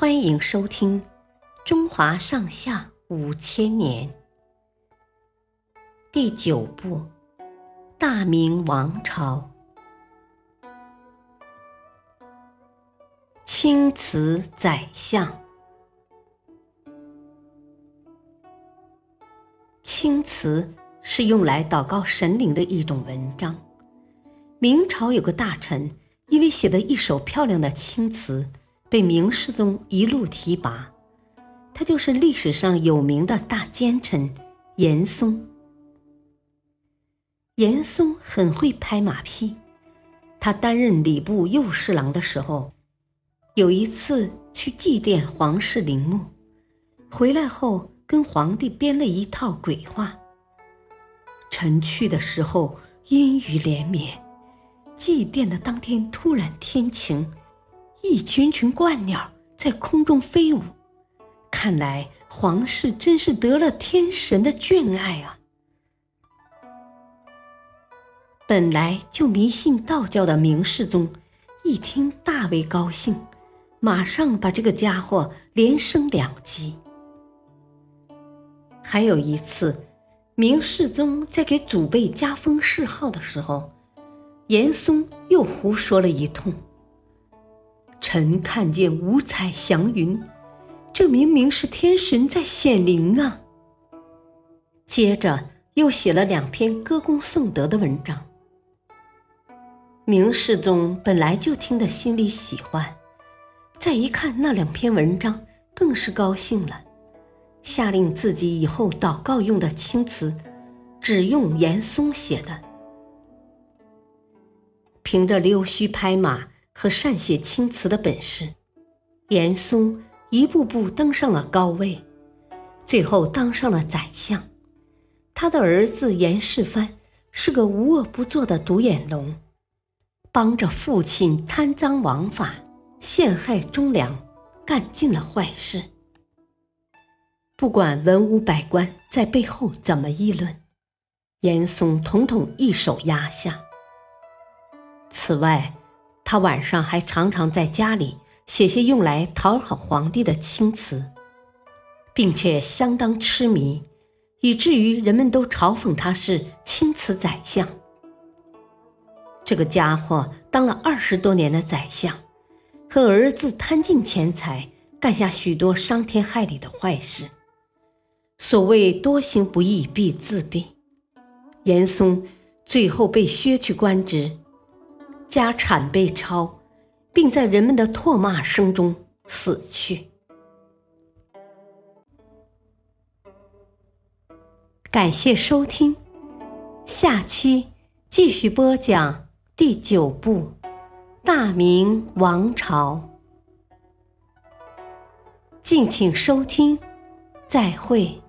欢迎收听《中华上下五千年》第九部《大明王朝》青瓷宰相。青瓷是用来祷告神灵的一种文章。明朝有个大臣，因为写的一手漂亮的青瓷。被明世宗一路提拔，他就是历史上有名的大奸臣严嵩。严嵩很会拍马屁，他担任礼部右侍郎的时候，有一次去祭奠皇室陵墓，回来后跟皇帝编了一套鬼话。臣去的时候阴雨连绵，祭奠的当天突然天晴。一群群鹳鸟在空中飞舞，看来皇室真是得了天神的眷爱啊！本来就迷信道教的明世宗，一听大为高兴，马上把这个家伙连升两级。还有一次，明世宗在给祖辈加封谥号的时候，严嵩又胡说了一通。臣看见五彩祥云，这明明是天神在显灵啊！接着又写了两篇歌功颂德的文章。明世宗本来就听得心里喜欢，再一看那两篇文章，更是高兴了，下令自己以后祷告用的青词，只用严嵩写的。凭着溜须拍马。和善写青词的本事，严嵩一步步登上了高位，最后当上了宰相。他的儿子严世蕃是个无恶不作的独眼龙，帮着父亲贪赃枉法、陷害忠良，干尽了坏事。不管文武百官在背后怎么议论，严嵩统统一手压下。此外，他晚上还常常在家里写些用来讨好皇帝的青词，并且相当痴迷，以至于人们都嘲讽他是青词宰相。这个家伙当了二十多年的宰相，和儿子贪尽钱财，干下许多伤天害理的坏事。所谓多行不义必自毙，严嵩最后被削去官职。家产被抄，并在人们的唾骂声中死去。感谢收听，下期继续播讲第九部《大明王朝》，敬请收听，再会。